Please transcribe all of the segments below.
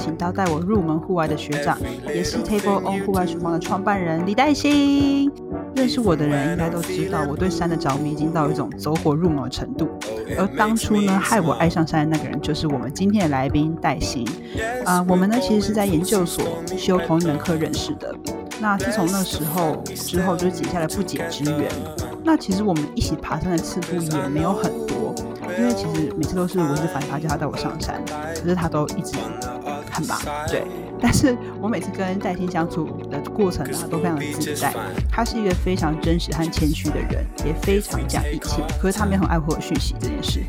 请到带我入门户外的学长，也是 Table On 户外厨房的创办人李代兴。认识我的人应该都知道，我对山的着迷已经到一种走火入魔的程度。而当初呢，害我爱上山的那个人，就是我们今天的来宾戴鑫。啊，我们呢其实是在研究所修同一门课认识的。那自从那时候之后，就结下了不解之缘。那其实我们一起爬山的次数也没有很多，因为其实每次都是我是反他叫他带我上山，可是他都一直对。但是我每次跟戴鑫相处的过程啊，都非常的自在。他是一个非常真实和谦虚的人，也非常讲义气。可是他没有很爱护我讯息这件事。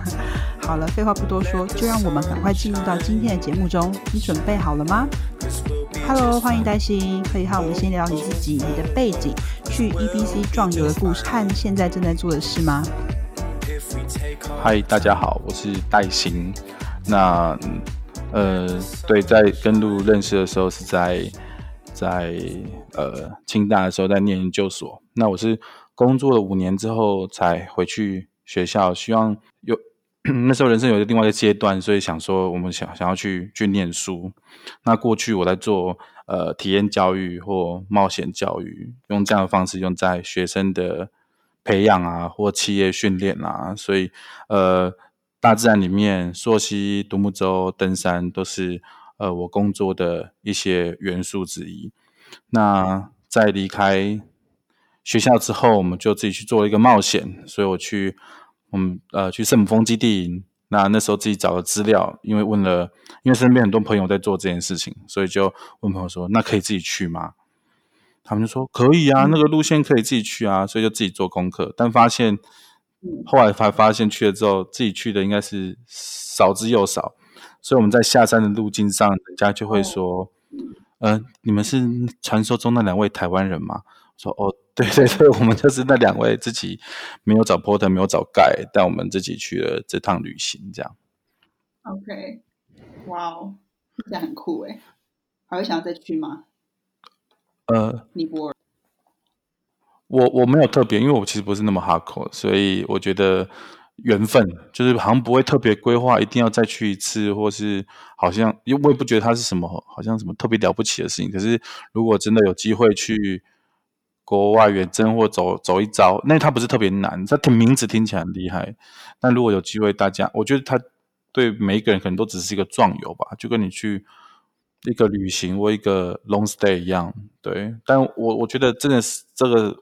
好了，废话不多说，就让我们赶快进入到今天的节目中。你准备好了吗？Hello，欢迎戴鑫，可以和我们先聊你自己、你的背景、去 EBC 壮游的故事和现在正在做的事吗？嗨，大家好，我是戴鑫。那。呃，对，在跟路认识的时候是在在呃清大的时候在念研究所。那我是工作了五年之后才回去学校，希望有 那时候人生有一个另外一个阶段，所以想说我们想想要去去念书。那过去我在做呃体验教育或冒险教育，用这样的方式用在学生的培养啊或企业训练啊，所以呃。大自然里面，溯溪、独木舟、登山都是呃我工作的一些元素之一。那在离开学校之后，我们就自己去做了一个冒险。所以我去，我们呃去圣母峰基地。那那时候自己找了资料，因为问了，因为身边很多朋友在做这件事情，所以就问朋友说：“那可以自己去吗？”他们就说：“可以啊，那个路线可以自己去啊。”所以就自己做功课，但发现。后来才发现去了之后，自己去的应该是少之又少，所以我们在下山的路径上，人家就会说：“嗯，你们是传说中那两位台湾人吗？”说：“哦，对对对，我们就是那两位自己没有找 porter，没有找 guide，但我们自己去了这趟旅行。”这样。OK，哇哦，这样很酷哎！还会想要再去吗？呃，尼泊尔。我我没有特别，因为我其实不是那么 hardcore，所以我觉得缘分就是好像不会特别规划一定要再去一次，或是好像因为我也不觉得它是什么好像什么特别了不起的事情。可是如果真的有机会去国外远征或走走一遭，那它不是特别难，它听名字听起来很厉害。但如果有机会，大家我觉得它对每一个人可能都只是一个壮游吧，就跟你去一个旅行或一个 long stay 一样。对，但我我觉得真的是这个。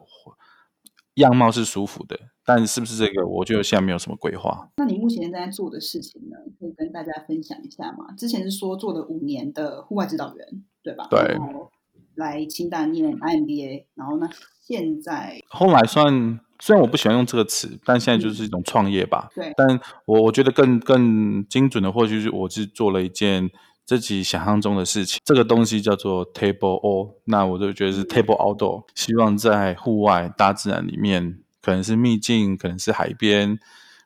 样貌是舒服的，但是不是这个？我觉得现在没有什么规划。那你目前在做的事情呢？可以跟大家分享一下吗？之前是说做了五年的户外指导员，对吧？对。然后来清大念 IMBA，然后呢，现在后来算虽然我不喜欢用这个词，但现在就是一种创业吧。对。但我我觉得更更精准的，或许是我是做了一件。自己想象中的事情，这个东西叫做 table all，那我就觉得是 table outdoor，希望在户外大自然里面，可能是秘境，可能是海边，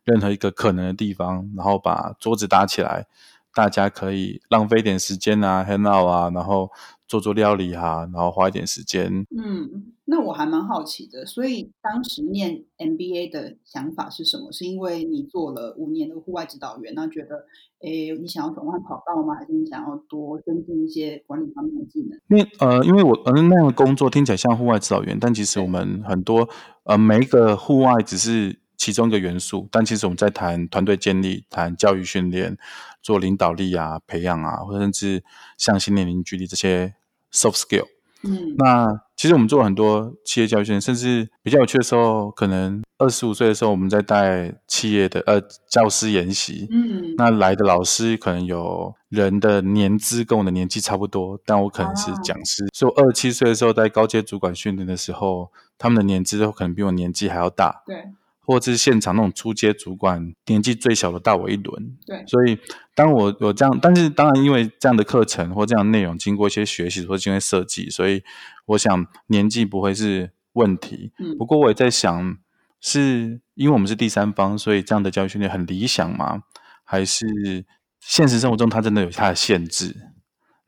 任何一个可能的地方，然后把桌子搭起来，大家可以浪费点时间啊，hang out 啊，然后做做料理啊，然后花一点时间。嗯。那我还蛮好奇的，所以当时念 MBA 的想法是什么？是因为你做了五年的户外指导员，那觉得，诶，你想要转换跑道吗？还是你想要多增进一些管理方面的技能？因为呃，因为我呃那样的工作听起来像户外指导员，但其实我们很多呃每一个户外只是其中一个元素，但其实我们在谈团队建立、谈教育训练、做领导力啊、培养啊，或甚至向心灵凝聚力这些 soft skill。嗯，那其实我们做了很多企业教育训练，甚至比较有趣的时候，可能二十五岁的时候，我们在带企业的呃教师研习。嗯，那来的老师可能有人的年资跟我的年纪差不多，但我可能是讲师。所以二十七岁的时候，在高阶主管训练的时候，他们的年资都可能比我年纪还要大。对。或者是现场那种出街主管，年纪最小的大我一轮。对，所以当我有这样，但是当然因为这样的课程或这样内容经过一些学习或经过设计，所以我想年纪不会是问题。嗯，不过我也在想，是因为我们是第三方，所以这样的教育训练很理想吗？还是现实生活中它真的有它的限制？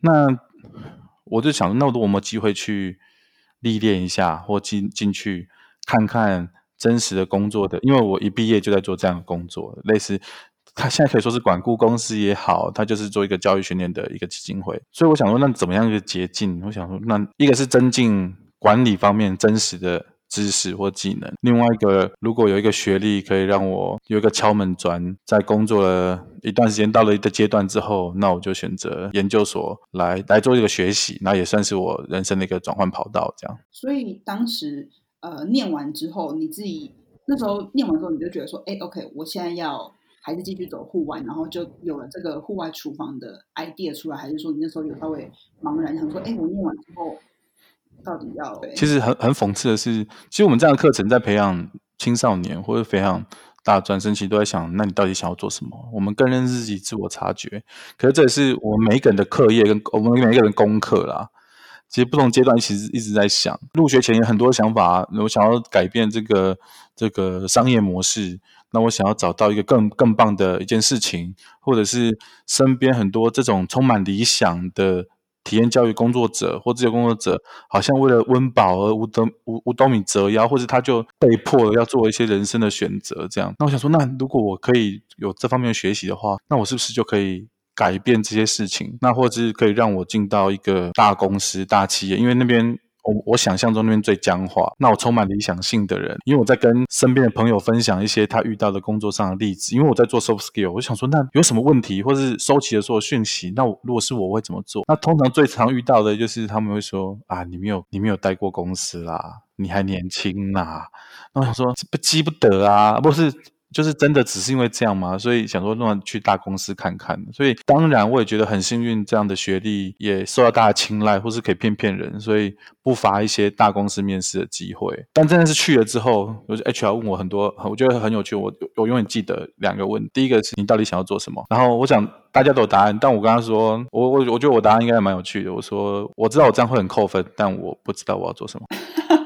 那我就想，那我有没有机会去历练一下，或进进去看看？真实的工作的，因为我一毕业就在做这样的工作，类似他现在可以说是管顾公司也好，他就是做一个教育训练的一个基金会。所以我想说，那怎么样一个捷径？我想说，那一个是增进管理方面真实的。知识或技能，另外一个，如果有一个学历可以让我有一个敲门砖，在工作了一段时间，到了一个阶段之后，那我就选择研究所来来做一个学习，那也算是我人生的一个转换跑道，这样。所以当时呃念完之后，你自己那时候念完之后，你就觉得说，哎，OK，我现在要还是继续走户外，然后就有了这个户外厨房的 idea 出来，还是说你那时候有稍微茫然，想说，哎，我念完之后。到底要？其实很很讽刺的是，其实我们这样的课程在培养青少年或者培养大专生，其实都在想，那你到底想要做什么？我们更认识自己，自我察觉。可是这也是我们每一个人的课业跟我们每一个人功课啦。其实不同阶段其实一直在想，入学前有很多想法，我想要改变这个这个商业模式，那我想要找到一个更更棒的一件事情，或者是身边很多这种充满理想的。体验教育工作者或自由工作者，好像为了温饱而五斗五五斗米折腰，或者他就被迫要做一些人生的选择。这样，那我想说，那如果我可以有这方面的学习的话，那我是不是就可以改变这些事情？那或者是可以让我进到一个大公司、大企业？因为那边。我我想象中那边最僵化，那我充满理想性的人，因为我在跟身边的朋友分享一些他遇到的工作上的例子，因为我在做 soft skill，我想说那有什么问题，或是收集的所有讯息，那我如果是我会怎么做？那通常最常遇到的就是他们会说啊，你没有你没有待过公司啦，你还年轻呐，那我想说不急不得啊，不是。就是真的只是因为这样吗？所以想说，那去大公司看看。所以当然，我也觉得很幸运，这样的学历也受到大家青睐，或是可以骗骗人，所以不乏一些大公司面试的机会。但真的是去了之后，就 HR 问我很多，我觉得很有趣。我我永远记得两个问，第一个是你到底想要做什么？然后我想大家都有答案，但我跟他说，我我我觉得我答案应该蛮有趣的。我说我知道我这样会很扣分，但我不知道我要做什么。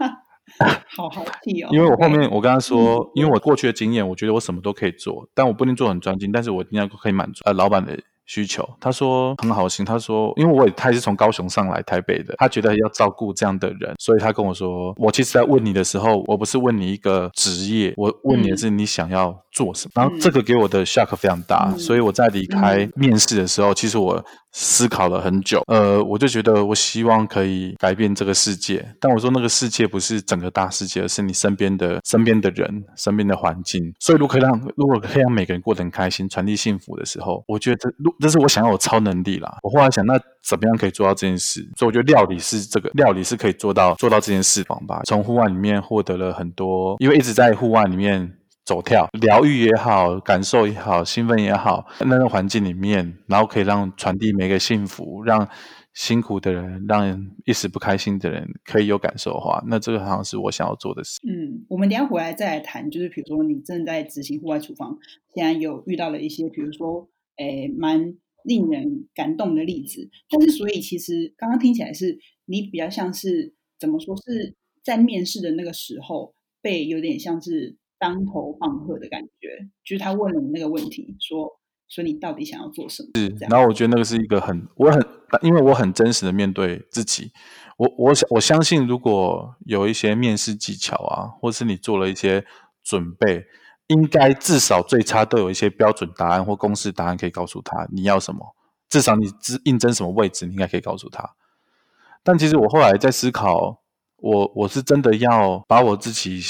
好好气哦！因为我后面我跟他说，因为我过去的经验，我觉得我什么都可以做，但我不一定做很专精，但是我应该可以满足呃老板的需求。他说很好心，他说因为我也他也是从高雄上来台北的，他觉得要照顾这样的人，所以他跟我说，我其实在问你的时候，我不是问你一个职业，我问你的是你想要做什么。然后这个给我的 shock 非常大，所以我在离开面试的时候，其实我。思考了很久，呃，我就觉得我希望可以改变这个世界，但我说那个世界不是整个大世界，而是你身边的身边的人、身边的环境。所以，如果可以让如果可以让每个人过得很开心，传递幸福的时候，我觉得这这是我想要的超能力啦。我后来想，那怎么样可以做到这件事？所以，我觉得料理是这个料理是可以做到做到这件事方吧。从户外里面获得了很多，因为一直在户外里面。走跳疗愈也好，感受也好，兴奋也好，那个环境里面，然后可以让传递每个幸福，让辛苦的人，让一时不开心的人可以有感受的话，那这个好像是我想要做的事。嗯，我们等下回来再来谈，就是比如说你正在执行户外厨房，现在有遇到了一些，比如说，诶，蛮令人感动的例子。但是，所以其实刚刚听起来是你比较像是怎么说是在面试的那个时候被有点像是。当头棒喝的感觉，就是他问了你那个问题，说说你到底想要做什么？是，然后我觉得那个是一个很，我很，因为我很真实的面对自己，我我想我相信，如果有一些面试技巧啊，或是你做了一些准备，应该至少最差都有一些标准答案或公式答案可以告诉他你要什么，至少你应应征什么位置，你应该可以告诉他。但其实我后来在思考，我我是真的要把我自己。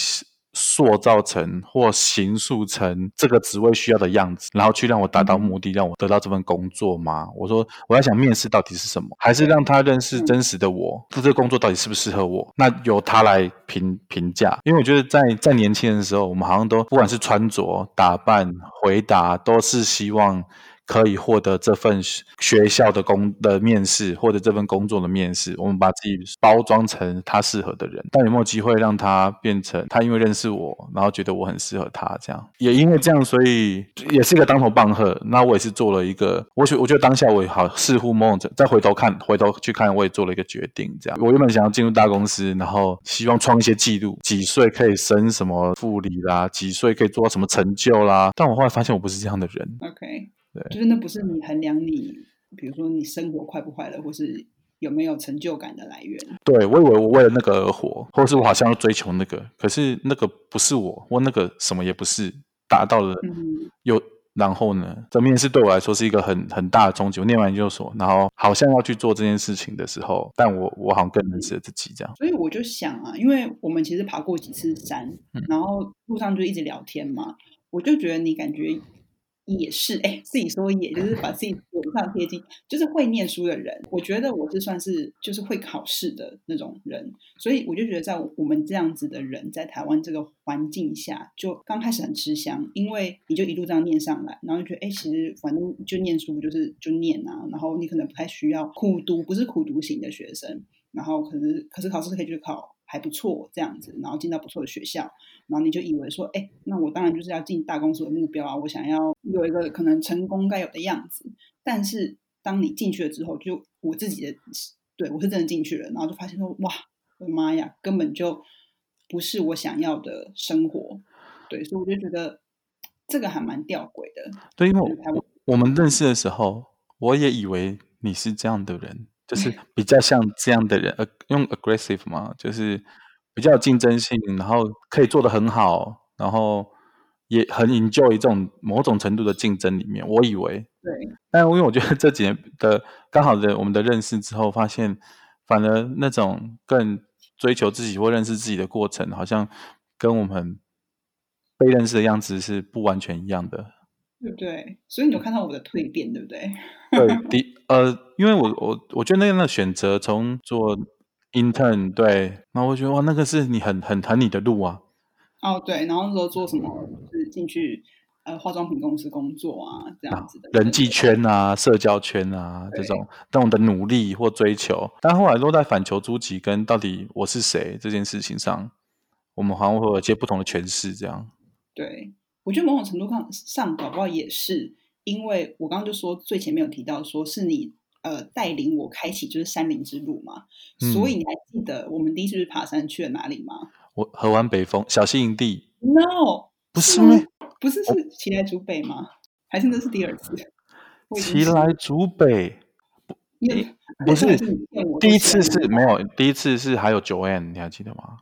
塑造成或形塑成这个职位需要的样子，然后去让我达到目的，让我得到这份工作吗？我说我在想面试到底是什么，还是让他认识真实的我，这个工作到底适不适合我？那由他来评评价。因为我觉得在在年轻人的时候，我们好像都不管是穿着打扮、回答，都是希望。可以获得这份学校的工的面试，或者这份工作的面试，我们把自己包装成他适合的人。但有没有机会让他变成他？因为认识我，然后觉得我很适合他，这样也因为这样，所以也是一个当头棒喝。那我也是做了一个，我觉我觉得当下我也好似乎梦着，再回头看，回头去看，我也做了一个决定。这样，我原本想要进入大公司，然后希望创一些记录，几岁可以升什么副理啦，几岁可以做到什么成就啦。但我后来发现，我不是这样的人。OK。就是那不是你衡量你，比如说你生活快不快乐，或是有没有成就感的来源。对，我以为我为了那个而活，或是我好像要追求那个，可是那个不是我，我那个什么也不是达到了，有然后呢，这面试对我来说是一个很很大的冲击。我念完研究所，然后好像要去做这件事情的时候，但我我好像更认识了自己这样。所以我就想啊，因为我们其实爬过几次山，然后路上就一直聊天嘛，我就觉得你感觉。也是，哎，自己说，也就是把自己往上贴近，就是会念书的人。我觉得我是算是就是会考试的那种人，所以我就觉得在我们这样子的人在台湾这个环境下，就刚开始很吃香，因为你就一路这样念上来，然后就觉得，哎，其实反正就念书就是就念啊，然后你可能不太需要苦读，不是苦读型的学生，然后可是可是考试可以去考。还不错，这样子，然后进到不错的学校，然后你就以为说，哎，那我当然就是要进大公司的目标啊，我想要有一个可能成功该有的样子。但是当你进去了之后，就我自己的，对我是真的进去了，然后就发现说，哇，我的妈呀，根本就不是我想要的生活。对，所以我就觉得这个还蛮吊诡的。对，因为我我们认识的时候，我也以为你是这样的人。就是比较像这样的人，呃，用 aggressive 嘛，就是比较有竞争性，然后可以做得很好，然后也很 enjoy 这种某种程度的竞争里面。我以为，对，但因为我觉得这几年的刚好的我们的认识之后，发现反而那种更追求自己或认识自己的过程，好像跟我们被认识的样子是不完全一样的。对不对？所以你有看到我的蜕变，对不对？对，的呃，因为我我我觉得那样的选择，从做 intern，对，然后我觉得哇，那个是你很很很你的路啊。哦，对，然后那时候做什么，就是进去呃化妆品公司工作啊，这样子的人际圈啊、社交圈啊这种，那种的努力或追求，但后来落在反求诸己，跟到底我是谁这件事情上，我们好像会有一些不同的诠释，这样。对。我觉得某种程度上上搞不好也是，因为我刚刚就说最前面有提到，说是你呃带领我开启就是山林之路嘛，所以你还记得我们第一次爬山去了哪里吗？我河湾北峰小溪营地。No，不是吗？不是是奇来竹北吗？还是那是第二次？奇来竹北不是第一次是没有，第一次是还有九 N，你还记得吗？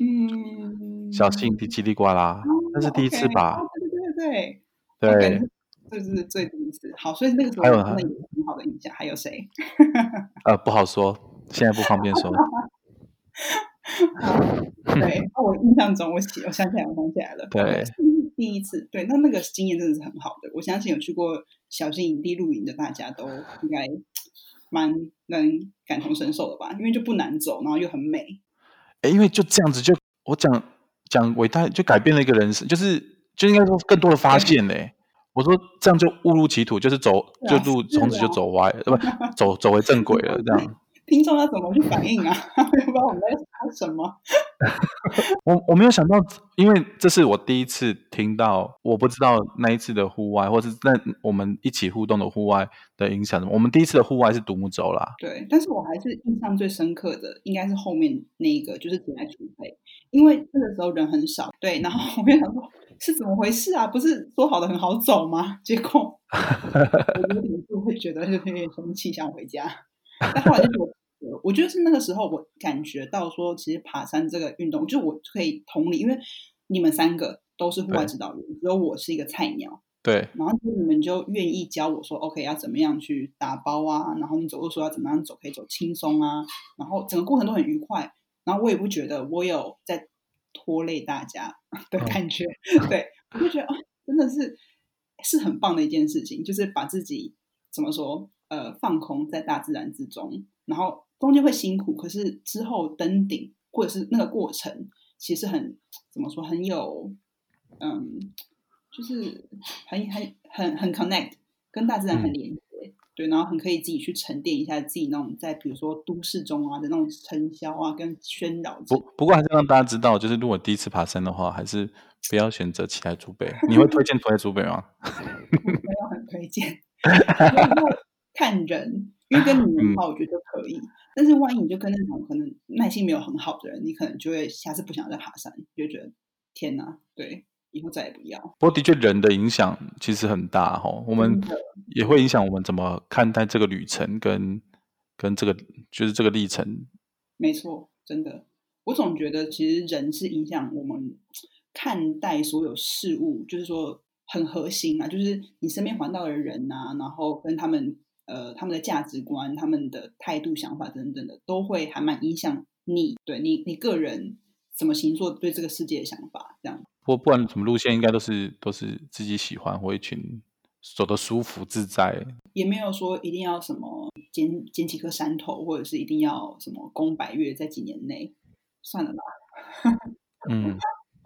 嗯，小溪营地叽里呱啦。那是第一次吧？对对对对对，这是最第一次。好，所以那个时候真的有很好的印象。还有谁？呃，不好说，现在不方便说。对，我印象中，我我想起来，我想起来了。对，第一次，对，那那个经验真的是很好的。我相信有去过小型营地露营的大家都应该蛮能感同身受的吧？因为就不难走，然后又很美。哎，因为就这样子，就我讲。讲伟大就改变了一个人生，就是就应该说更多的发现嘞。我说这样就误入歧途，就是走就路从此就走歪了，不走走回正轨了这样。听众要怎么去反应啊？不知道我们在想什么。我我没有想到，因为这是我第一次听到，我不知道那一次的户外，或是那我们一起互动的户外的影响。我们第一次的户外是独木舟啦。对，但是我还是印象最深刻的，应该是后面那一个，就是前来储备，因为那个时候人很少。对，然后我就想说，是怎么回事啊？不是说好的很好走吗？结果 我有点就会觉得有点生气，想回家。但后来就是我。我觉得是那个时候，我感觉到说，其实爬山这个运动，就我可以同理，因为你们三个都是户外指导员，只有我是一个菜鸟。对。然后你们就愿意教我说，OK，要怎么样去打包啊？然后你走路说要怎么样走，可以走轻松啊？然后整个过程都很愉快。然后我也不觉得我有在拖累大家 的感觉。对，我就觉得啊，真的是是很棒的一件事情，就是把自己怎么说，呃，放空在大自然之中，然后。中间会辛苦，可是之后登顶或者是那个过程，其实很怎么说，很有，嗯，就是很很很很 connect，跟大自然很连接，对，然后很可以自己去沉淀一下自己那种在比如说都市中啊的那种尘嚣啊跟喧扰。不不过还是让大家知道，就是如果第一次爬山的话，还是不要选择起来祖北。你会推荐起来祖北吗？没有很推荐，看人。因为跟你的话，我觉得可以。但是万一你就跟那种可能耐心没有很好的人，你可能就会下次不想再爬山，就觉得天哪，对，以后再也不要。不过的确，人的影响其实很大哈，我们也会影响我们怎么看待这个旅程，跟跟这个就是这个历程。没错，真的，我总觉得其实人是影响我们看待所有事物，就是说很核心啊，就是你身边环到的人呐，然后跟他们呃他们的价值观、他们的态度、想法等等的，都会还蛮影响你对你你个人什么星座对这个世界的想法这样。不不管什么路线，应该都是都是自己喜欢或一群走的舒服自在，也没有说一定要什么捡捡几颗山头，或者是一定要什么攻百越在几年内，算了吧。嗯。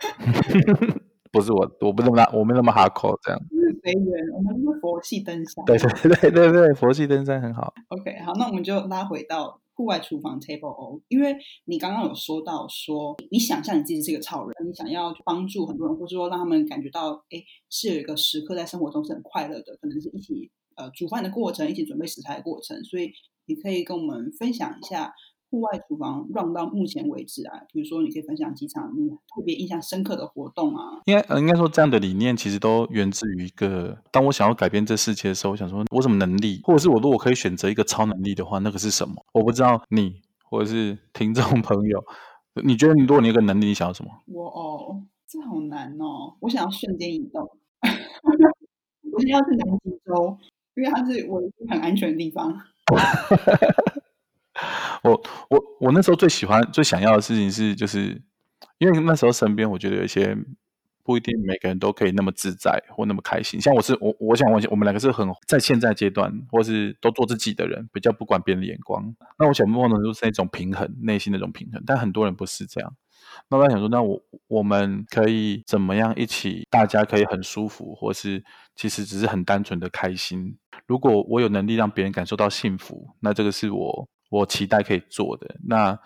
不是我，我不那么我没那么哈口这样。是随缘，我们是佛系登山。对对对对对，佛系登山很好。OK，好，那我们就拉回到户外厨房 Table O，因为你刚刚有说到说，你想象你自己是一个超人，你想要帮助很多人，或者说让他们感觉到，哎，是有一个时刻在生活中是很快乐的，可能是一起呃煮饭的过程，一起准备食材的过程，所以你可以跟我们分享一下。户外厨房 run 到目前为止啊，比如说你可以分享几场你特别印象深刻的活动啊。应该呃应该说这样的理念其实都源自于一个，当我想要改变这世界的时候，我想说我什么能力，或者是我如果可以选择一个超能力的话，那个是什么？我不知道你或者是听众朋友，你觉得你如果你有个能力，你想要什么？我哦，这好难哦，我想要瞬间移动。我想要去南极洲，因为它是我很安全的地方。我我我那时候最喜欢、最想要的事情是，就是因为那时候身边我觉得有一些不一定每个人都可以那么自在或那么开心。像我是我，我想问我们两个是很在现在阶段，或是都做自己的人，比较不管别人的眼光。那我想梦的就是那种平衡，内心那种平衡。但很多人不是这样。那我想说，那我我们可以怎么样一起？大家可以很舒服，或是其实只是很单纯的开心。如果我有能力让别人感受到幸福，那这个是我。我期待可以做的那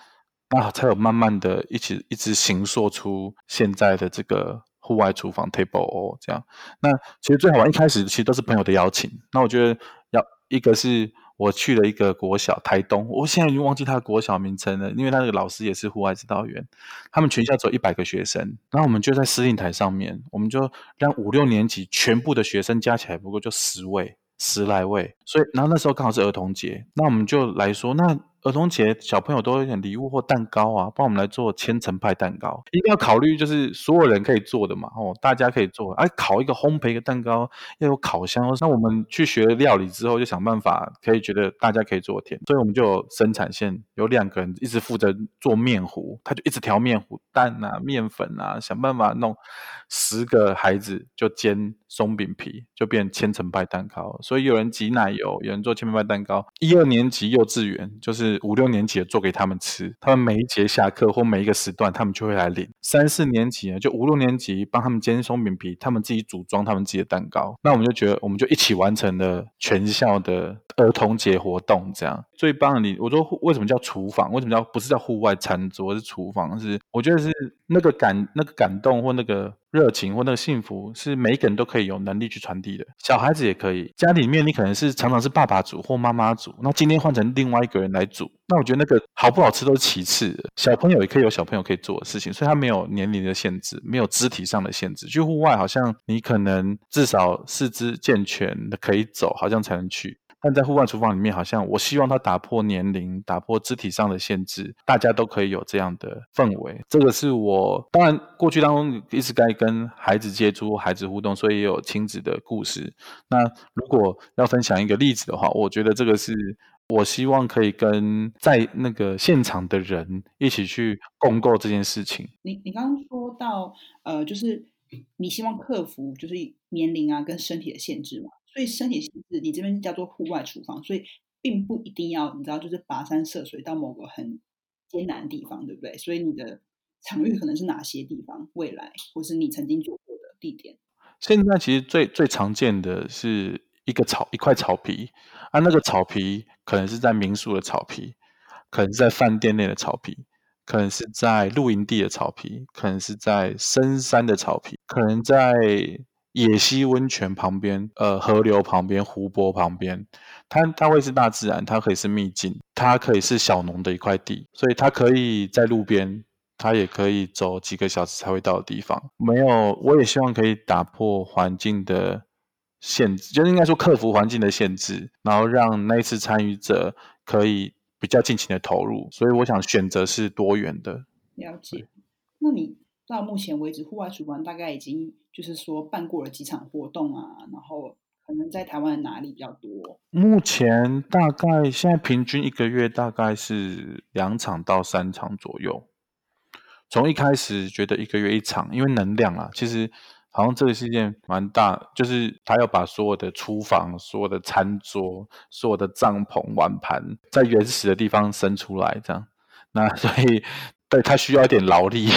那才有慢慢的一起一直形塑出现在的这个户外厨房 table 哦，这样那其实最好玩一开始其实都是朋友的邀请。那我觉得要一个是我去了一个国小台东，我现在已经忘记他的国小名称了，因为他那个老师也是户外指导员。他们全校只有一百个学生，然后我们就在司令台上面，我们就让五六年级全部的学生加起来不过就十位。十来位，所以然后那时候刚好是儿童节，那我们就来说那。儿童节小朋友都有点礼物或蛋糕啊，帮我们来做千层派蛋糕。一定要考虑就是所有人可以做的嘛，哦，大家可以做。哎，烤一个烘焙一个蛋糕要有烤箱。那我们去学料理之后，就想办法可以觉得大家可以做甜，所以我们就有生产线有两个人一直负责做面糊，他就一直调面糊蛋啊、面粉啊，想办法弄十个孩子就煎松饼皮，就变千层派蛋糕。所以有人挤奶油，有人做千层派蛋糕。一二年级幼稚园就是。五六年级的做给他们吃，他们每一节下课或每一个时段，他们就会来领。三四年级呢，就五六年级帮他们煎松饼皮，他们自己组装他们自己的蛋糕。那我们就觉得，我们就一起完成了全校的儿童节活动。这样最棒的，你我说为什么叫厨房？为什么叫不是叫户外餐桌？是厨房？是我觉得是那个感、那个感动或那个。热情或那个幸福是每一个人都可以有能力去传递的，小孩子也可以。家里面你可能是常常是爸爸煮或妈妈煮，那今天换成另外一个人来煮，那我觉得那个好不好吃都是其次。小朋友也可以有小朋友可以做的事情，所以他没有年龄的限制，没有肢体上的限制。去户外好像你可能至少四肢健全的可以走，好像才能去。但在户外厨房里面，好像我希望它打破年龄、打破肢体上的限制，大家都可以有这样的氛围。这个是我当然过去当中一直该跟孩子接触、孩子互动，所以也有亲子的故事。那如果要分享一个例子的话，我觉得这个是我希望可以跟在那个现场的人一起去共构这件事情。你你刚刚说到呃，就是你希望克服就是年龄啊跟身体的限制嘛？所以身体限制，你这边叫做户外厨房，所以并不一定要你知道，就是跋山涉水到某个很艰难的地方，对不对？所以你的场域可能是哪些地方？未来或是你曾经做过的地点？现在其实最最常见的是一个草一块草皮啊，那个草皮可能是在民宿的草皮，可能是在饭店内的草皮，可能是在露营地的草皮，可能是在深山的草皮，可能在。野溪温泉旁边，呃，河流旁边，湖泊旁边，它它会是大自然，它可以是秘境，它可以是小农的一块地，所以它可以在路边，它也可以走几个小时才会到的地方。没有，我也希望可以打破环境的限制，就应该说克服环境的限制，然后让那一次参与者可以比较尽情的投入。所以我想选择是多元的。了解。那你到目前为止，户外厨房大概已经就是说办过了几场活动啊，然后可能在台湾哪里比较多？目前大概现在平均一个月大概是两场到三场左右。从一开始觉得一个月一场，因为能量啊，其实好像这个是一件蛮大，就是他要把所有的厨房、所有的餐桌、所有的帐篷、碗盘，在原始的地方生出来，这样。那所以对他需要一点劳力。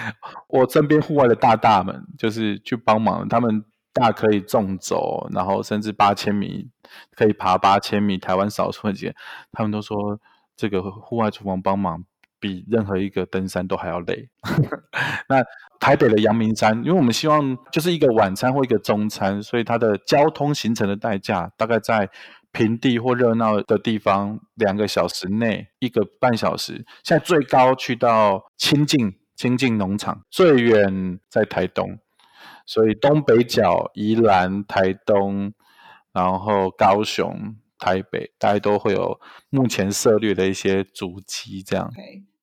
我身边户外的大大们，就是去帮忙，他们大可以纵走，然后甚至八千米可以爬八千米，台湾少数几个，他们都说这个户外厨房帮忙。比任何一个登山都还要累。那台北的阳明山，因为我们希望就是一个晚餐或一个中餐，所以它的交通形成的代价大概在平地或热闹的地方两个小时内，一个半小时。现在最高去到清境清境农场，最远在台东，所以东北角宜兰、台东，然后高雄、台北，大家都会有目前涉略的一些足迹，这样。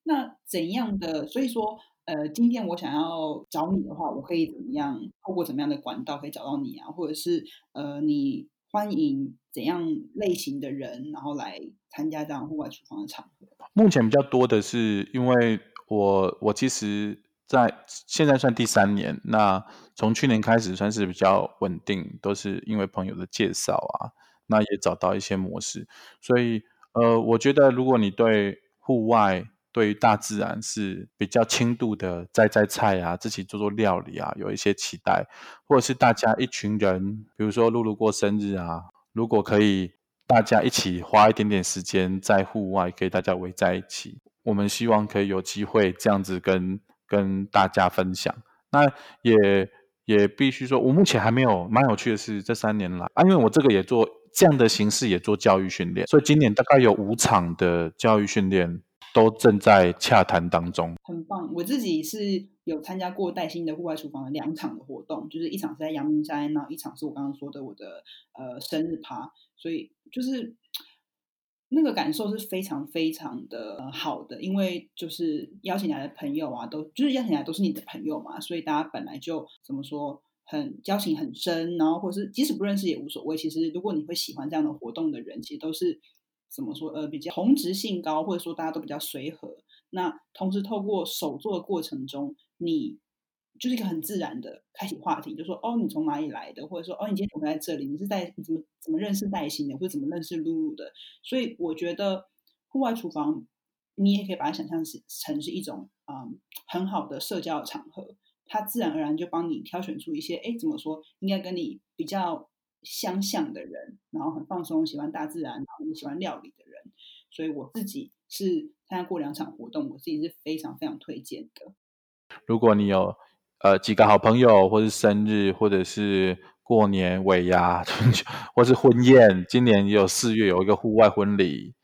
那怎样的？所以说，呃，今天我想要找你的话，我可以怎么样？透过怎么样的管道可以找到你啊？或者是呃，你欢迎怎样类型的人，然后来参加这样户外厨房的场合？目前比较多的是，因为我我其实在现在算第三年，那从去年开始算是比较稳定，都是因为朋友的介绍啊，那也找到一些模式，所以呃，我觉得如果你对户外对于大自然是比较轻度的摘摘菜啊，自己做做料理啊，有一些期待，或者是大家一群人，比如说露露过生日啊，如果可以大家一起花一点点时间在户外，可以大家围在一起，我们希望可以有机会这样子跟跟大家分享。那也也必须说，我目前还没有蛮有趣的是这三年来啊，因为我这个也做这样的形式也做教育训练，所以今年大概有五场的教育训练。都正在洽谈当中，很棒。我自己是有参加过戴鑫的户外厨房的两场的活动，就是一场是在阳明山，然后一场是我刚刚说的我的呃生日趴，所以就是那个感受是非常非常的好的，因为就是邀请来的朋友啊，都就是邀请来都是你的朋友嘛，所以大家本来就怎么说很交情很深，然后或是即使不认识也无所谓。其实如果你会喜欢这样的活动的人，其实都是。怎么说？呃，比较同质性高，或者说大家都比较随和。那同时透过手做的过程中，你就是一个很自然的开启话题，就说哦，你从哪里来的？或者说哦，你今天怎么在这里？你是在你怎么怎么认识戴鑫的，或者怎么认识露露的？所以我觉得户外厨房，你也可以把它想象成是一种嗯很好的社交场合，它自然而然就帮你挑选出一些哎，怎么说应该跟你比较。相像的人，然后很放松，喜欢大自然，然后也喜欢料理的人，所以我自己是参加过两场活动，我自己是非常非常推荐的。如果你有呃几个好朋友，或是生日，或者是过年尾牙，或是婚宴，今年也有四月有一个户外婚礼，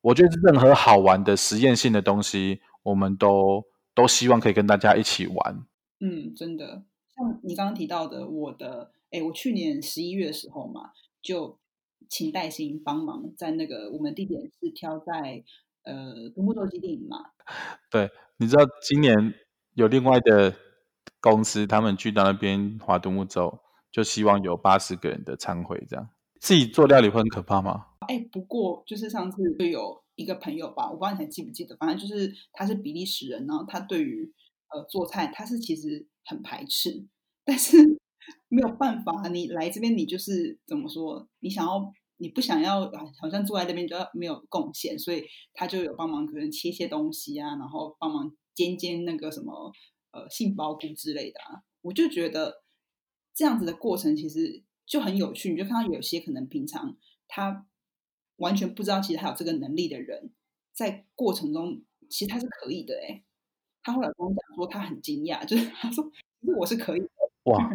我觉得任何好玩的实验性的东西，我们都都希望可以跟大家一起玩。嗯，真的，像你刚刚提到的，我的。哎，我去年十一月的时候嘛，就请戴鑫帮忙，在那个我们地点是挑在呃独木舟基地嘛。对，你知道今年有另外的公司，他们去到那边划独木舟，就希望有八十个人的参会，这样自己做料理会很可怕吗？哎，不过就是上次就有一个朋友吧，我不知道你还记不记得，反正就是他是比利时人，然后他对于呃做菜他是其实很排斥，但是。没有办法，你来这边，你就是怎么说？你想要，你不想要，好像住在那边就要没有贡献，所以他就有帮忙，可能切些东西啊，然后帮忙煎煎那个什么呃杏鲍菇之类的啊。我就觉得这样子的过程其实就很有趣，你就看到有些可能平常他完全不知道，其实他有这个能力的人，在过程中其实他是可以的。哎，他后来跟我讲说，他很惊讶，就是他说，其实我是可以的。哇。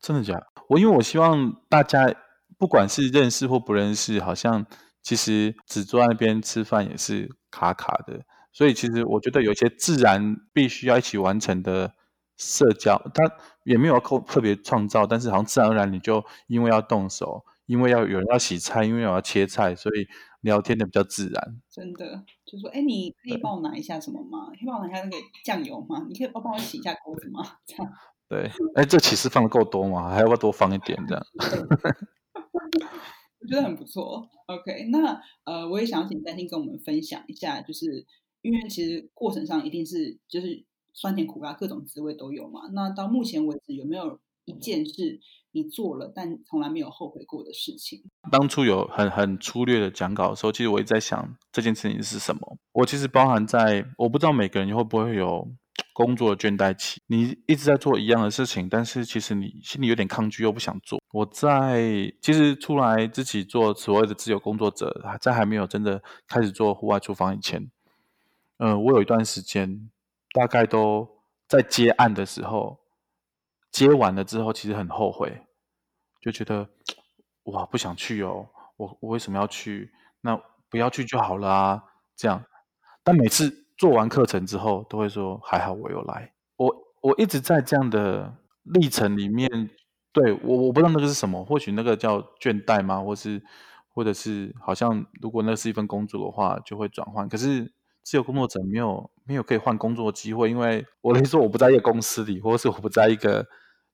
真的假？我因为我希望大家不管是认识或不认识，好像其实只坐在那边吃饭也是卡卡的。所以其实我觉得有一些自然必须要一起完成的社交，它也没有特特别创造，但是好像自然而然你就因为要动手，因为要有人要洗菜，因为要切菜，所以聊天的比较自然。真的，就说，哎，你可以帮我拿一下什么吗？可以帮我拿一下那个酱油吗？你可以帮帮我洗一下锅子吗？这样。对，哎，这其实放的够多吗？还要不要多放一点？这样。我觉得很不错。OK，那呃，我也想请丹青跟我们分享一下，就是因为其实过程上一定是就是酸甜苦辣各种滋味都有嘛。那到目前为止，有没有一件事你做了但从来没有后悔过的事情？当初有很很粗略的讲稿的时候，其实我也在想这件事情是什么。我其实包含在，我不知道每个人会不会有。工作的倦怠期，你一直在做一样的事情，但是其实你心里有点抗拒，又不想做。我在其实出来自己做所谓的自由工作者，在还没有真的开始做户外厨房以前，嗯，我有一段时间大概都在接案的时候，接完了之后，其实很后悔，就觉得哇不想去哦，我我为什么要去？那不要去就好了啊，这样。但每次。做完课程之后，都会说还好我有来。我我一直在这样的历程里面，对我我不知道那个是什么，或许那个叫倦怠吗？或是或者是好像如果那是一份工作的话，就会转换。可是自由工作者没有没有可以换工作机会，因为我的意思说我不在一个公司里，或者是我不在一个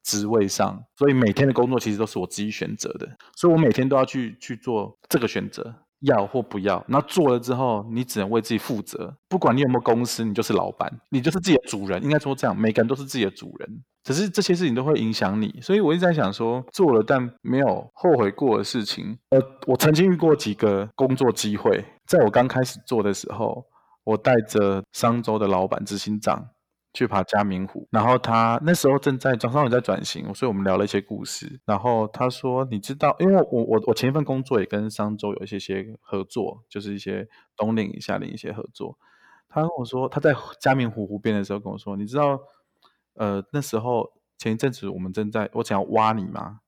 职位上，所以每天的工作其实都是我自己选择的，所以我每天都要去去做这个选择。要或不要，那做了之后，你只能为自己负责。不管你有没有公司，你就是老板，你就是自己的主人。应该说这样，每个人都是自己的主人。只是这些事情都会影响你，所以我一直在想说，做了但没有后悔过的事情。呃，我曾经遇过几个工作机会，在我刚开始做的时候，我带着商周的老板执行长。去爬嘉明湖，然后他那时候正在张商也在转型，所以我们聊了一些故事。然后他说：“你知道，因为我我我前一份工作也跟商周有一些些合作，就是一些冬令夏令一些合作。”他跟我说，他在嘉明湖湖边的时候跟我说：“你知道，呃，那时候前一阵子我们正在我想要挖你吗？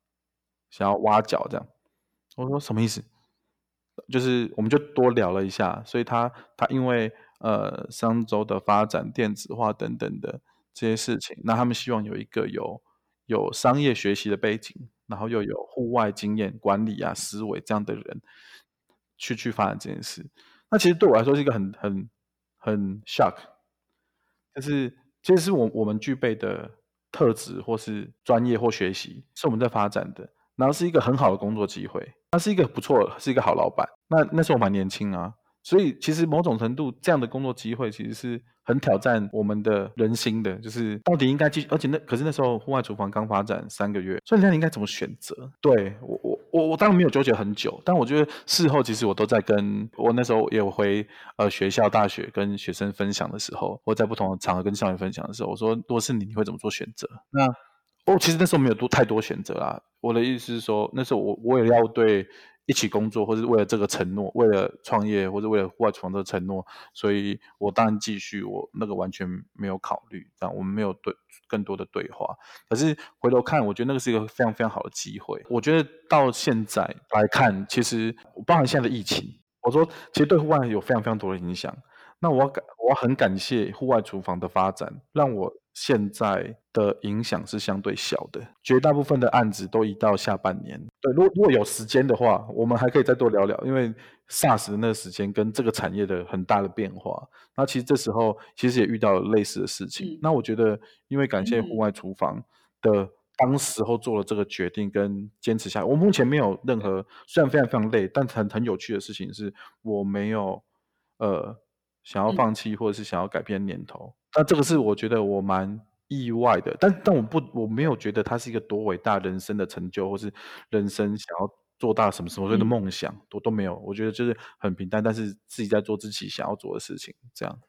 想要挖角这样。”我说：“什么意思？”就是我们就多聊了一下，所以他他因为。呃，商周的发展、电子化等等的这些事情，那他们希望有一个有有商业学习的背景，然后又有户外经验、管理啊、思维这样的人去去发展这件事。那其实对我来说是一个很很很 shock，就是其实是我我们具备的特质或是专业或学习是我们在发展的，然后是一个很好的工作机会，他是一个不错，是一个好老板。那那时候我蛮年轻啊。所以其实某种程度，这样的工作机会其实是很挑战我们的人心的，就是到底应该继续，而且那可是那时候户外厨房刚发展三个月，所以你应该怎么选择？对我我我我当然没有纠结很久，但我觉得事后其实我都在跟我那时候也回呃学校大学跟学生分享的时候，或在不同的场合跟校园分享的时候，我说如果是你，你会怎么做选择？那哦，其实那时候没有多太多选择啦。我的意思是说，那时候我我也要对。一起工作，或是为了这个承诺，为了创业，或者为了户外床的承诺，所以我当然继续。我那个完全没有考虑，这样我们没有对更多的对话。可是回头看，我觉得那个是一个非常非常好的机会。我觉得到现在来看，其实包含现在的疫情，我说其实对户外有非常非常多的影响。那我感我很感谢户外厨房的发展，让我。现在的影响是相对小的，绝大部分的案子都移到下半年。对，如果如果有时间的话，我们还可以再多聊聊，因为 SARS 的那个时间跟这个产业的很大的变化。那其实这时候其实也遇到了类似的事情。那我觉得，因为感谢户外厨房的当时候做了这个决定跟坚持下来，我目前没有任何虽然非常非常累，但很很有趣的事情是，我没有呃想要放弃或者是想要改变念头。那这个是我觉得我蛮意外的，但但我不我没有觉得它是一个多伟大人生的成就，或是人生想要做大什么什么的梦想，都都没有。我觉得就是很平淡，但是自己在做自己想要做的事情，这样。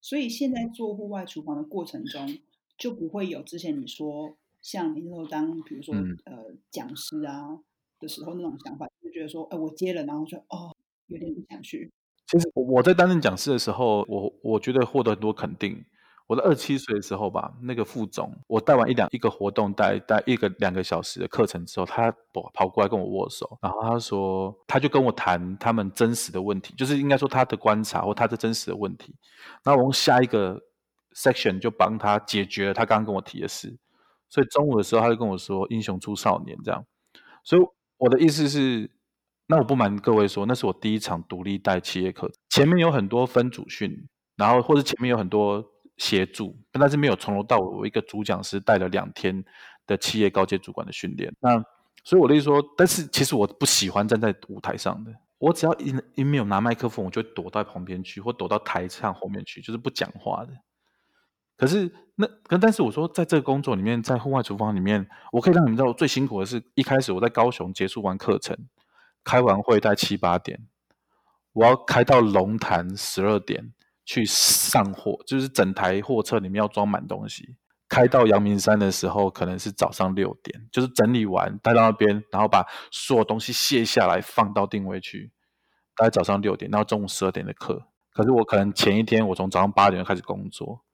所以现在做户外厨房的过程中，就不会有之前你说像你那时候当比如说呃讲师啊的时候那种想法，就觉得说，哎，我接了，然后就哦有点不想去。其实我在担任讲师的时候，我我觉得获得很多肯定。我在二七岁的时候吧，那个副总，我带完一两一个活动，带带一个两个小时的课程之后，他跑跑过来跟我握手，然后他说，他就跟我谈他们真实的问题，就是应该说他的观察或他的真实的问题。那我用下一个 section 就帮他解决了他刚刚跟我提的事。所以中午的时候，他就跟我说：“英雄出少年。”这样。所以我的意思是。那我不瞒各位说，那是我第一场独立带企业课，前面有很多分组训，然后或者前面有很多协助，但是没有从头到尾我一个主讲师带了两天的企业高阶主管的训练。那所以我的意思说，但是其实我不喜欢站在舞台上的，我只要一一没有拿麦克风，我就躲到旁边去，或躲到台上后面去，就是不讲话的。可是那可，但是我说，在这个工作里面，在户外厨房里面，我可以让你们知道，最辛苦的是一开始我在高雄结束完课程，开完会在七八点，我要开到龙潭十二点去上货，就是整台货车里面要装满东西。开到阳明山的时候，可能是早上六点，就是整理完带到那边，然后把所有东西卸下来放到定位去，大概早上六点，然后中午十二点的课。可是我可能前一天我从早上八点就开始工作。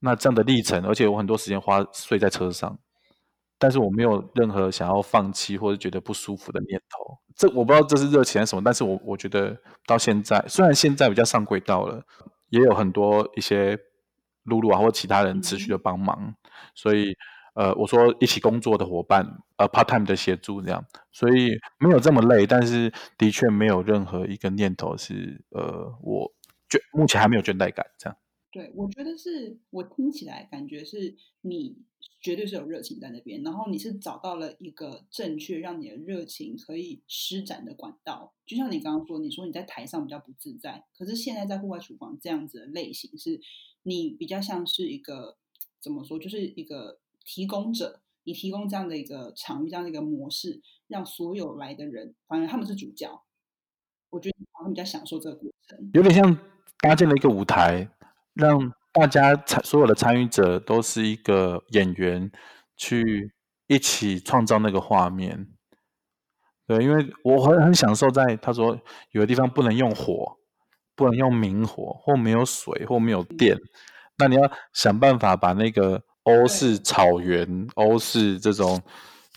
那这样的历程，而且我很多时间花睡在车上，但是我没有任何想要放弃或者觉得不舒服的念头。这我不知道这是热情还是什么，但是我我觉得到现在，虽然现在比较上轨道了，也有很多一些露露啊或其他人持续的帮忙，所以呃，我说一起工作的伙伴，呃，part time 的协助这样，所以没有这么累，但是的确没有任何一个念头是呃，我倦目前还没有倦怠感这样。对，我觉得是我听起来感觉是你绝对是有热情在那边，然后你是找到了一个正确让你的热情可以施展的管道。就像你刚刚说，你说你在台上比较不自在，可是现在在户外厨房这样子的类型，是你比较像是一个怎么说，就是一个提供者，你提供这样的一个场域，这样的一个模式，让所有来的人，反正他们是主角，我觉得他们比较享受这个过程，有点像搭建了一个舞台。让大家参所有的参与者都是一个演员，去一起创造那个画面。对，因为我很很享受在他说有的地方不能用火，不能用明火，或没有水，或没有电，那你要想办法把那个欧式草原、欧式这种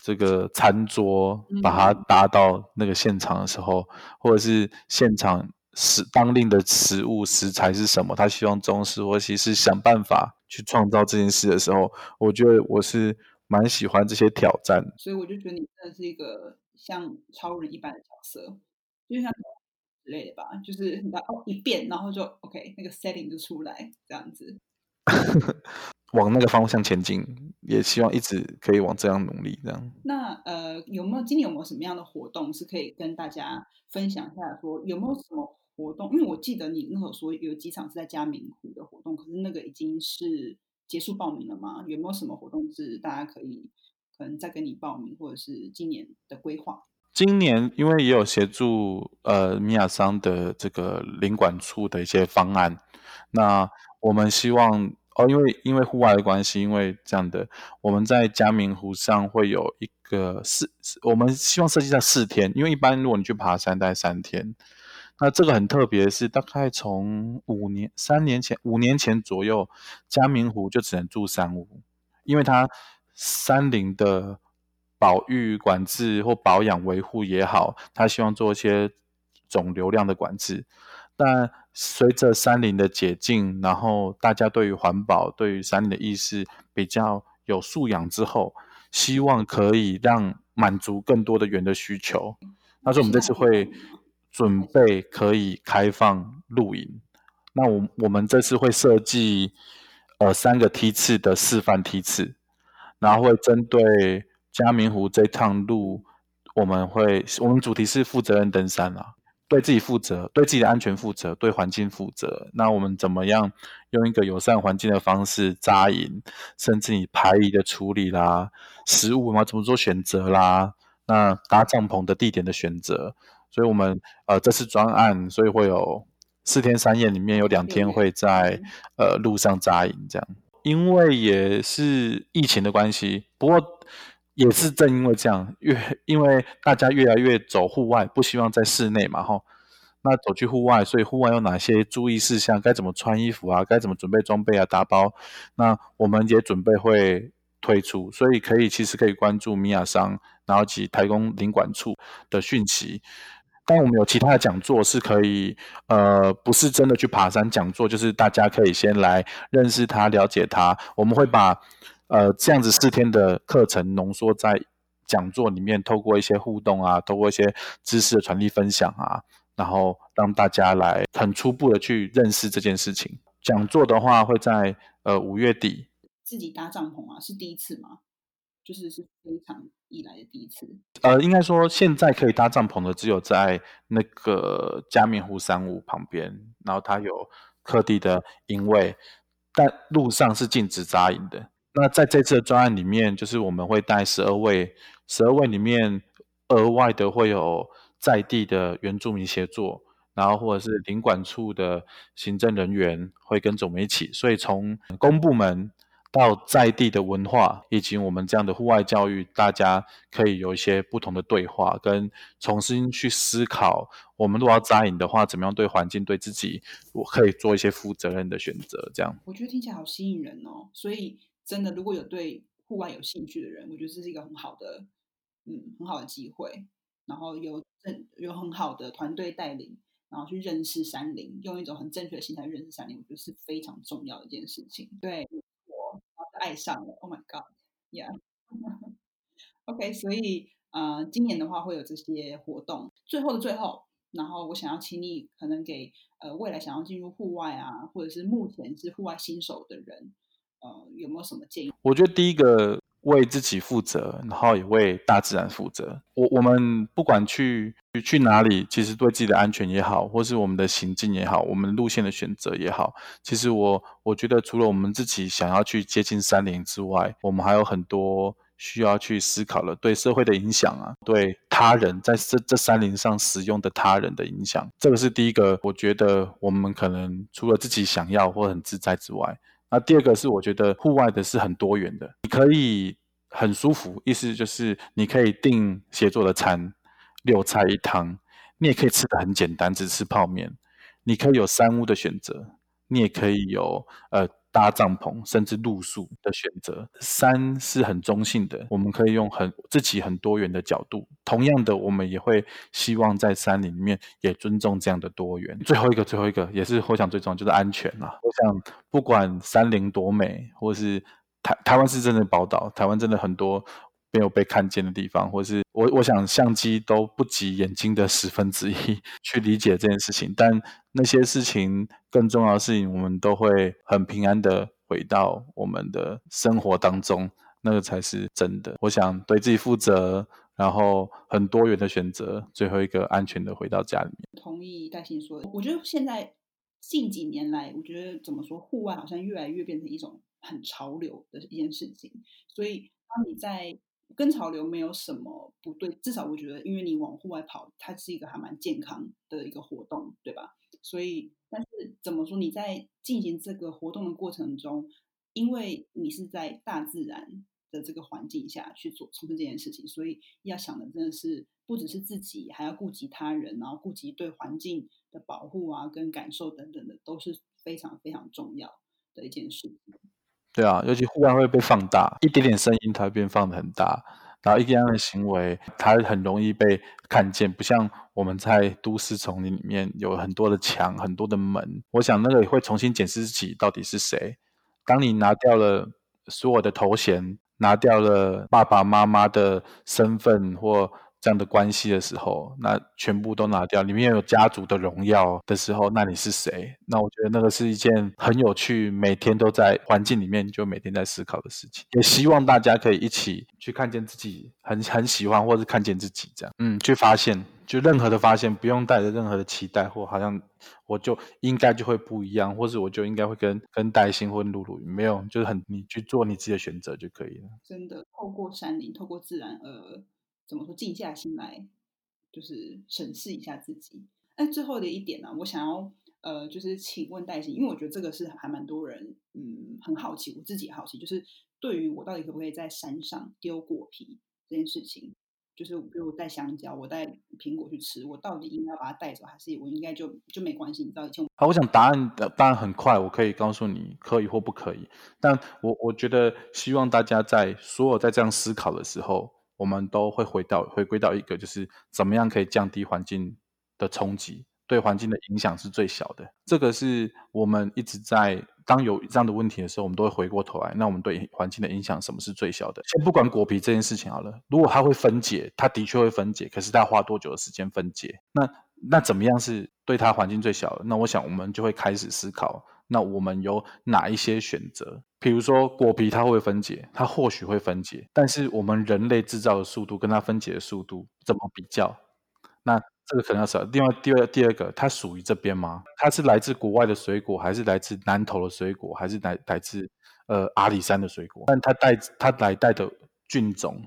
这个餐桌，把它搭到那个现场的时候，或者是现场。食当令的食物食材是什么？他希望中式或西式想办法去创造这件事的时候，我觉得我是蛮喜欢这些挑战。所以我就觉得你真的是一个像超人一般的角色，就像之类的吧，就是你哦一变，然后就 OK，那个 setting 就出来这样子。往那个方向前进，也希望一直可以往这样努力。这样。那呃，有没有今年有没有什么样的活动是可以跟大家分享一下？说有没有什么？活动，因为我记得你那时候说有几场是在嘉明湖的活动，可是那个已经是结束报名了吗？有没有什么活动是大家可以可能再跟你报名，或者是今年的规划？今年因为也有协助呃米亚桑的这个领管处的一些方案，那我们希望哦，因为因为户外的关系，因为这样的我们在嘉明湖上会有一个四，我们希望设计在四天，因为一般如果你去爬山，大概三天。那这个很特别，是大概从五年、三年前、五年前左右，嘉明湖就只能住三屋，因为它山林的保育、管制或保养、维护也好，他希望做一些总流量的管制。但随着山林的解禁，然后大家对于环保、对于山林的意识比较有素养之后，希望可以让满足更多的人的需求。他说我们这次会。准备可以开放露营，那我我们这次会设计呃三个梯次的示范梯次，然后会针对嘉明湖这趟路，我们会我们主题是负责任登山啊，对自己负责，对自己的安全负责，对环境负责。那我们怎么样用一个友善环境的方式扎营，甚至你排遗的处理啦，食物嘛怎么做选择啦，那搭帐篷的地点的选择。所以，我们呃这次专案，所以会有四天三夜，里面有两天会在呃路上扎营，这样。因为也是疫情的关系，不过也是正因为这样，越因为大家越来越走户外，不希望在室内嘛，吼。那走去户外，所以户外有哪些注意事项？该怎么穿衣服啊？该怎么准备装备啊？打包？那我们也准备会推出，所以可以其实可以关注米亚商，然后及台工领馆处的讯息。但我们有其他的讲座是可以，呃，不是真的去爬山讲座，就是大家可以先来认识他、了解他。我们会把呃这样子四天的课程浓缩在讲座里面，透过一些互动啊，透过一些知识的传递分享啊，然后让大家来很初步的去认识这件事情。讲座的话会在呃五月底。自己搭帐篷啊，是第一次吗？就是是非常以来的第一次。呃，应该说现在可以搭帐篷的只有在那个加冕湖山屋旁边，然后它有客地的营位，但路上是禁止扎营的。那在这次的专案里面，就是我们会带十二位，十二位里面额外的会有在地的原住民协作，然后或者是领馆处的行政人员会跟着我们一起，所以从公部门。到在地的文化，以及我们这样的户外教育，大家可以有一些不同的对话，跟重新去思考，我们如果要扎营的话，怎么样对环境、对自己，我可以做一些负责任的选择。这样，我觉得听起来好吸引人哦。所以，真的，如果有对户外有兴趣的人，我觉得这是一个很好的，嗯，很好的机会。然后有正有很好的团队带领，然后去认识山林，用一种很正确的心态认识山林，我觉得是非常重要的一件事情。对。爱上了，Oh my God，Yeah，OK，所以呃，今年的话会有这些活动。最后的最后，然后我想要请你，可能给呃未来想要进入户外啊，或者是目前是户外新手的人，呃，有没有什么建议？我觉得第一个。为自己负责，然后也为大自然负责。我我们不管去去哪里，其实对自己的安全也好，或是我们的行进也好，我们路线的选择也好，其实我我觉得除了我们自己想要去接近山林之外，我们还有很多需要去思考的对社会的影响啊，对他人在这这山林上使用的他人的影响，这个是第一个。我觉得我们可能除了自己想要或很自在之外。那第二个是，我觉得户外的是很多元的，你可以很舒服，意思就是你可以订协作的餐，六菜一汤，你也可以吃的很简单，只吃泡面，你可以有三屋的选择，你也可以有呃。搭帐篷甚至露宿的选择，山是很中性的，我们可以用很自己很多元的角度。同样的，我们也会希望在山里面也尊重这样的多元。最后一个，最后一个也是我想最重要就是安全啦。我想不管山林多美，或是台台湾是真的宝岛，台湾真的很多。没有被看见的地方，或是我我想相机都不及眼睛的十分之一 去理解这件事情，但那些事情更重要的事情，我们都会很平安的回到我们的生活当中，那个才是真的。我想对自己负责，然后很多元的选择，最后一个安全的回到家里面。同意戴鑫说的，我觉得现在近几年来，我觉得怎么说，户外好像越来越变成一种很潮流的一件事情，所以当你在跟潮流没有什么不对，至少我觉得，因为你往户外跑，它是一个还蛮健康的一个活动，对吧？所以，但是怎么说，你在进行这个活动的过程中，因为你是在大自然的这个环境下去做从事这件事情，所以要想的真的是不只是自己，还要顾及他人，然后顾及对环境的保护啊，跟感受等等的，都是非常非常重要的一件事情。对啊，尤其忽然会被放大，一点点声音它会变放的很大，然后一样的行为它很容易被看见，不像我们在都市丛林里面有很多的墙、很多的门。我想那个会重新检视自己到底是谁。当你拿掉了所有的头衔，拿掉了爸爸妈妈的身份或。这样的关系的时候，那全部都拿掉，里面有家族的荣耀的时候，那你是谁？那我觉得那个是一件很有趣，每天都在环境里面，就每天在思考的事情。也希望大家可以一起去看见自己很很喜欢，或者看见自己这样，嗯，去发现，就任何的发现，不用带着任何的期待，或好像我就应该就会不一样，或是我就应该会跟跟戴鑫或露露没有，就是很你去做你自己的选择就可以了。真的，透过山林，透过自然，呃。怎么说？静下心来，就是审视一下自己。哎，最后的一点呢，我想要呃，就是请问戴鑫，因为我觉得这个是还蛮多人嗯很好奇，我自己也好奇，就是对于我到底可不可以在山上丢果皮这件事情，就是比如带香蕉，我带苹果去吃，我到底应该把它带走，还是我应该就就没关系？你知道以前好，我想答案的当然很快，我可以告诉你可以或不可以。但我我觉得希望大家在所有在这样思考的时候。我们都会回到回归到一个，就是怎么样可以降低环境的冲击，对环境的影响是最小的。这个是我们一直在当有这样的问题的时候，我们都会回过头来，那我们对环境的影响什么是最小的？先不管果皮这件事情好了，如果它会分解，它的确会分解，可是它花多久的时间分解？那那怎么样是对它环境最小的？那我想我们就会开始思考，那我们有哪一些选择？比如说果皮它会分解，它或许会分解，但是我们人类制造的速度跟它分解的速度怎么比较？那这个可能要少。另外，第二第二个，它属于这边吗？它是来自国外的水果，还是来自南投的水果，还是来来自呃阿里山的水果？但它带它来带的菌种，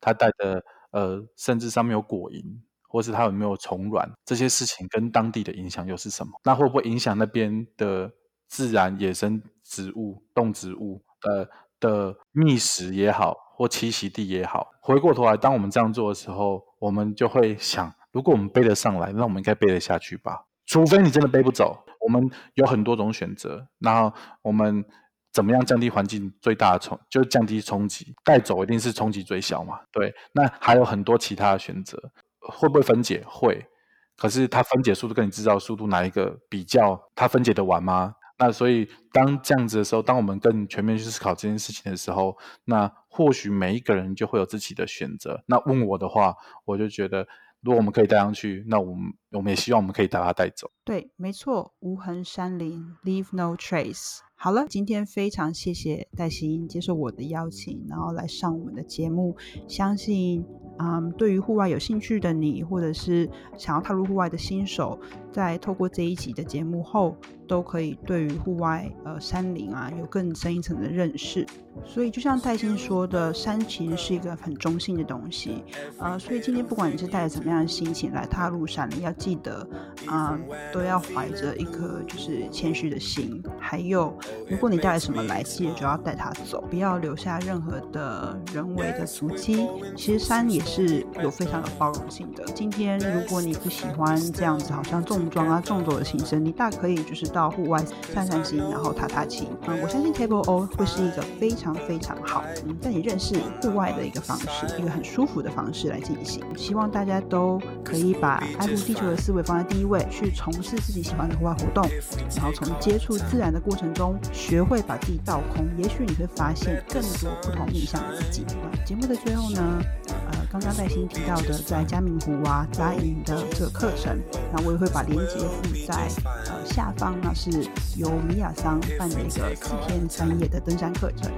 它带的呃，甚至上面有果蝇，或是它有没有虫卵，这些事情跟当地的影响又是什么？那会不会影响那边的自然野生植物、动植物呃的觅食也好，或栖息地也好？回过头来，当我们这样做的时候，我们就会想。如果我们背得上来，那我们应该背得下去吧？除非你真的背不走。我们有很多种选择，然后我们怎么样降低环境最大的冲，就是降低冲击，带走一定是冲击最小嘛？对。那还有很多其他的选择，会不会分解？会。可是它分解速度跟你制造速度哪一个比较？它分解的完吗？那所以当这样子的时候，当我们更全面去思考这件事情的时候，那或许每一个人就会有自己的选择。那问我的话，我就觉得。如果我们可以带上去，那我们我们也希望我们可以把它带走。对，没错，无痕山林，leave no trace。好了，今天非常谢谢戴欣接受我的邀请，然后来上我们的节目。相信，嗯，对于户外有兴趣的你，或者是想要踏入户外的新手，在透过这一集的节目后，都可以对于户外呃山林啊有更深一层的认识。所以，就像戴欣说的，山其实是一个很中性的东西，呃，所以今天不管你是带着什么样的心情来踏入山林，要记得，啊，都要怀着一颗就是谦虚的心。还有，如果你带了什么来，记得就要带它走，不要留下任何的人为的足迹。其实山也是有非常有包容性的。今天如果你不喜欢这样子，好像重装啊、重走的行程，你大可以就是到户外散散心，然后踏踏青。嗯，我相信 Table O 会是一个非常。非常非常好，嗯，带你认识户外的一个方式，一个很舒服的方式来进行。希望大家都可以把爱护地球的思维放在第一位，去从事自己喜欢的户外活动，然后从接触自然的过程中，学会把自己倒空。也许你会发现更多不同面向的自己。节目的最后呢，呃，刚刚在新提到的在嘉明湖啊扎营的这个课程，那我也会把链接附在呃下方，那是由米亚桑办的一个四天三夜的登山课程。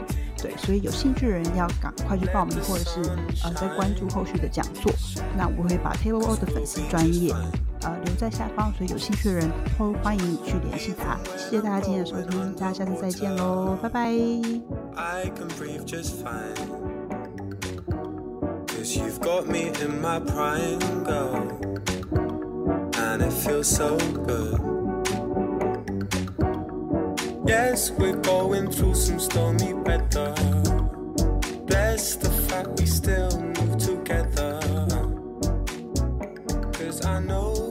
对，所以有兴趣的人要赶快去报名，或者是呃在关注后续的讲座。那我会把 Table O 的粉丝专业呃留在下方，所以有兴趣的人都欢迎你去联系他。谢谢大家今天的收听，大家下次再见喽，拜拜。Yes, we're going through some stormy weather. Bless the fact we still move together. Cause I know